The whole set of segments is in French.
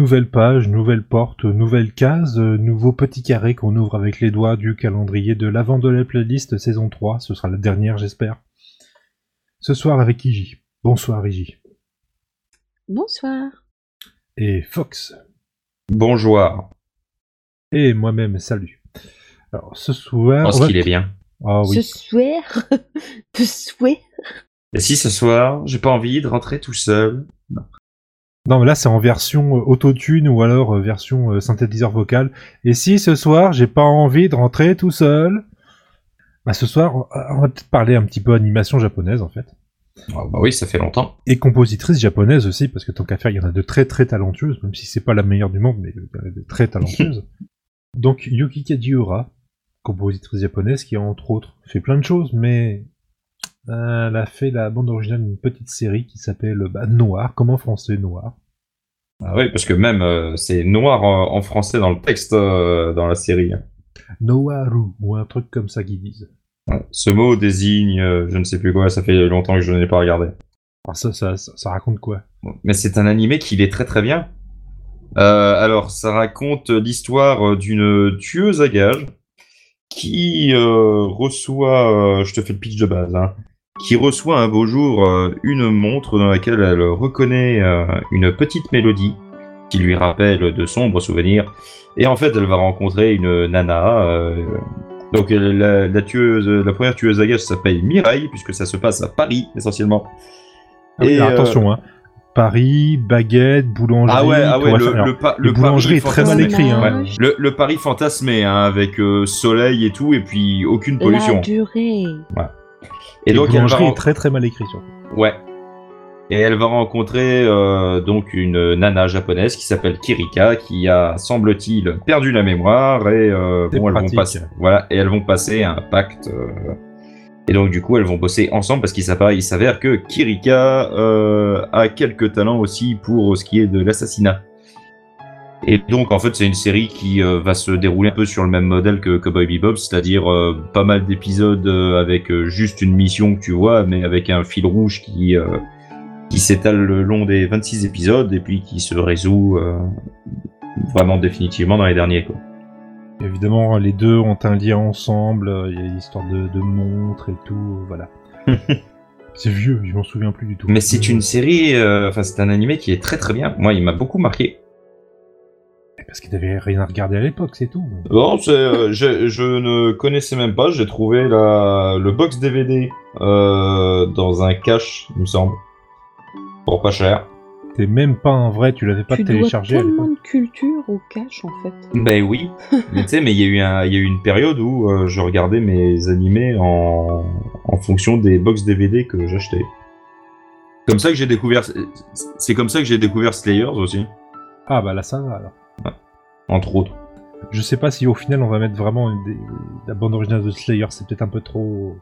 nouvelle page, nouvelle porte, nouvelle case, euh, nouveau petit carré qu'on ouvre avec les doigts du calendrier de l'avant de la playlist saison 3. Ce sera la dernière, j'espère. Ce soir avec Iji. Bonsoir Iji. Bonsoir. Et Fox. Bonjour. Et moi-même, salut. Alors ce soir. Parce on va- qu'il est bien. Ah oui. Ce soir. Ce soir. Et si ce soir, j'ai pas envie de rentrer tout seul? Non, mais là c'est en version euh, autotune ou alors euh, version euh, synthétiseur vocal. Et si ce soir j'ai pas envie de rentrer tout seul? Bah ce soir on va peut-être parler un petit peu animation japonaise en fait. Ah bah oui, ça fait longtemps. Et compositrice japonaise aussi, parce que tant qu'à faire, il y en a de très très talentueuses, même si c'est pas la meilleure du monde, mais il y en a de très talentueuses. Donc Yuki Kajiura, compositrice japonaise qui entre autres fait plein de choses, mais euh, elle a fait la bande originale d'une petite série qui s'appelle bah, Noir, comme en français Noir? Ah oui, parce que même euh, c'est noir en, en français dans le texte euh, dans la série. Noaru, ou un truc comme ça qu'ils disent. Ouais. Ce mot désigne, je ne sais plus quoi, ça fait longtemps que je n'ai pas regardé. Alors ça, ça, ça, ça raconte quoi? Mais c'est un animé qui est très très bien. Alors, ça raconte l'histoire d'une tueuse à gages qui euh, reçoit, euh, je te fais le pitch de base, hein, qui reçoit un beau jour euh, une montre dans laquelle elle reconnaît euh, une petite mélodie qui lui rappelle de sombres souvenirs. Et en fait, elle va rencontrer une nana. euh, donc la, la tueuse, la première tueuse à gages s'appelle Mireille puisque ça se passe à Paris essentiellement. Ah oui, Et, alors, euh, Attention, hein. Paris, baguette, boulangerie. Ah ouais, ah ouais, le, pa- boulangerie est très mal fantasmé. écrit, hein. Ouais. Le, le pari fantasmé, hein, avec euh, soleil et tout, et puis aucune La pollution. durée. Et Et donc elle va, est très très mal ouais. Et elle va rencontrer euh, donc une nana japonaise qui s'appelle Kirika, qui a semble-t-il perdu la mémoire et euh, bon, elles vont passer, voilà, et elles vont passer un pacte. euh, et donc du coup, elles vont bosser ensemble parce qu'il s'avère que Kirika a quelques talents aussi pour ce qui est de l'assassinat. Et donc en fait, c'est une série qui euh, va se dérouler un peu sur le même modèle que Cowboy Bebop, c'est-à-dire euh, pas mal d'épisodes euh, avec juste une mission que tu vois, mais avec un fil rouge qui qui s'étale le long des 26 épisodes et puis qui se résout vraiment définitivement dans les derniers. Quoi. Évidemment, les deux ont un lien ensemble, il y a l'histoire de, de montres et tout, voilà. c'est vieux, je m'en souviens plus du tout. Mais c'est une série, enfin c'est un animé qui est très très bien. Moi, il m'a beaucoup marqué. Parce qu'il n'avait rien à regarder à l'époque, c'est tout. Non, c'est, euh, je, je ne connaissais même pas. J'ai trouvé la, le box DVD euh, dans un cache, il me semble, pour pas cher. T'es même pas un vrai, tu l'avais pas tu dois téléchargé à tellement de culture au cash en fait. Ben oui, mais tu sais, mais il y a eu un, il y a eu une période où euh, je regardais mes animés en, en fonction des box DVD que j'achetais. Comme ça que j'ai découvert, c'est comme ça que j'ai découvert Slayers aussi, Ah bah là ça va alors. Entre autres. Je sais pas si au final on va mettre vraiment des- la bande originale de Slayer, c'est peut-être un peu trop...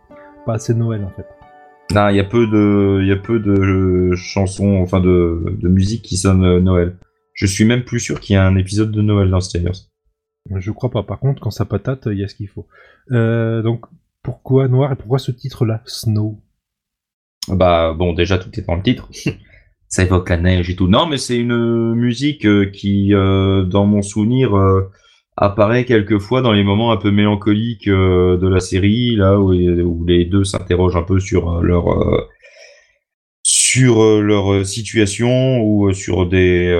pas assez Noël en fait. Non, il y a peu de, y a peu de chansons, enfin de, de musique qui sonne euh, Noël. Je suis même plus sûr qu'il y a un épisode de Noël dans Slayers. Je crois pas, par contre quand ça patate, il y a ce qu'il faut. Euh, donc pourquoi Noir et pourquoi ce titre-là, Snow? Bah bon, déjà tout est dans le titre. Ça évoque la neige et tout. Non, mais c'est une musique euh, qui, euh, dans mon souvenir, euh, apparaît quelquefois dans les moments un peu mélancoliques de la série, là où, les deux s'interrogent un peu sur leur sur leur situation ou sur des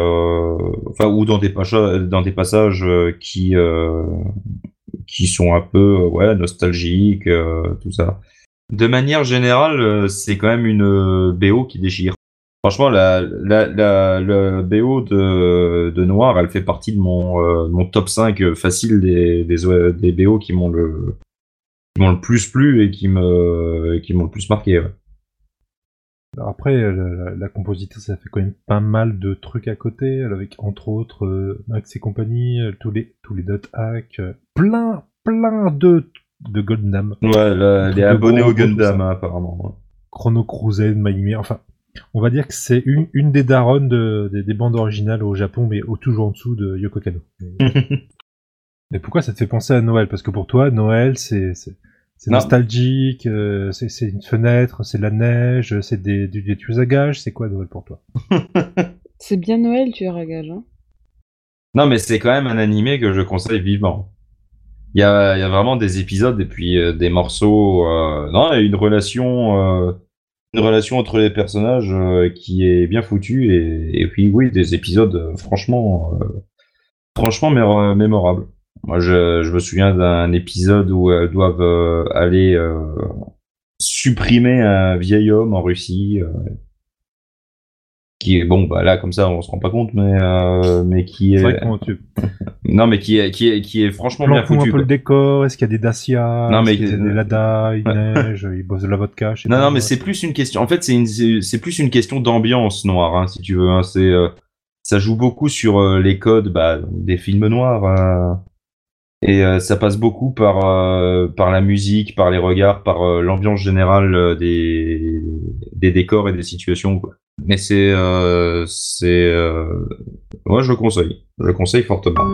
enfin ou dans des passages dans des passages qui qui sont un peu ouais nostalgiques tout ça de manière générale, c'est quand même une BO qui déchire. Franchement, la, la, la, la BO de, de Noir, elle fait partie de mon, euh, mon top 5 facile des, des, euh, des BO qui m'ont le, qui m'ont le plus plu et qui me, qui m'ont le plus marqué. ouais. Après, la, la, la compositrice, ça fait quand même pas mal de trucs à côté, avec entre autres euh, Max et compagnie, euh, tous les tous les dot hacks, euh, plein plein de de Gundam, Ouais, là, elle est abonnée au Gundam, hein, apparemment. Chrono Crusade, Maïmi, enfin, on va dire que c'est une, une des daronnes de- des, des bandes originales au Japon, mais au, toujours en dessous de Yoko Kano. Mais pourquoi ça te fait penser à Noël? Parce que pour toi, Noël, c'est nostalgique, euh, c'est une fenêtre, c'est la neige, c'est des, du- des tueuses à gages, c'est quoi Noël pour toi? C'est bien Noël, tu à gage. Hein Non, mais c'est quand même un animé que je conseille vivement. Il y a, il y a vraiment des épisodes et puis euh, des morceaux. euh, non, il y a une relation, euh, une relation entre les personnages euh, qui est bien foutue et, et puis oui, des épisodes euh, franchement, euh, franchement mémorables. Moi, je, me souviens d'un épisode où elles doivent aller supprimer un vieil homme en Russie. Euh, qui est bon bah là comme ça on se rend pas compte mais euh, mais qui est tu non mais qui est qui est qui est franchement bien plantes un foutu peu le décor. Est-ce qu'il y a des Dacia Non, mais- qu'il y a des Lada Il neige Il bosse de la vodka je sais Non, pas, non, mais c'est plus une question. En fait, c'est une, c'est plus une question d'ambiance noire, hein, si tu veux. hein. C'est, euh, ça joue beaucoup sur euh, les codes bah, des films noirs. euh, et euh, ça passe beaucoup par euh, par la musique, par les regards, par euh, l'ambiance générale euh, des des décors et des situations. Quoi. Mais c'est euh, c'est euh, moi je le conseille. Je le conseille fortement.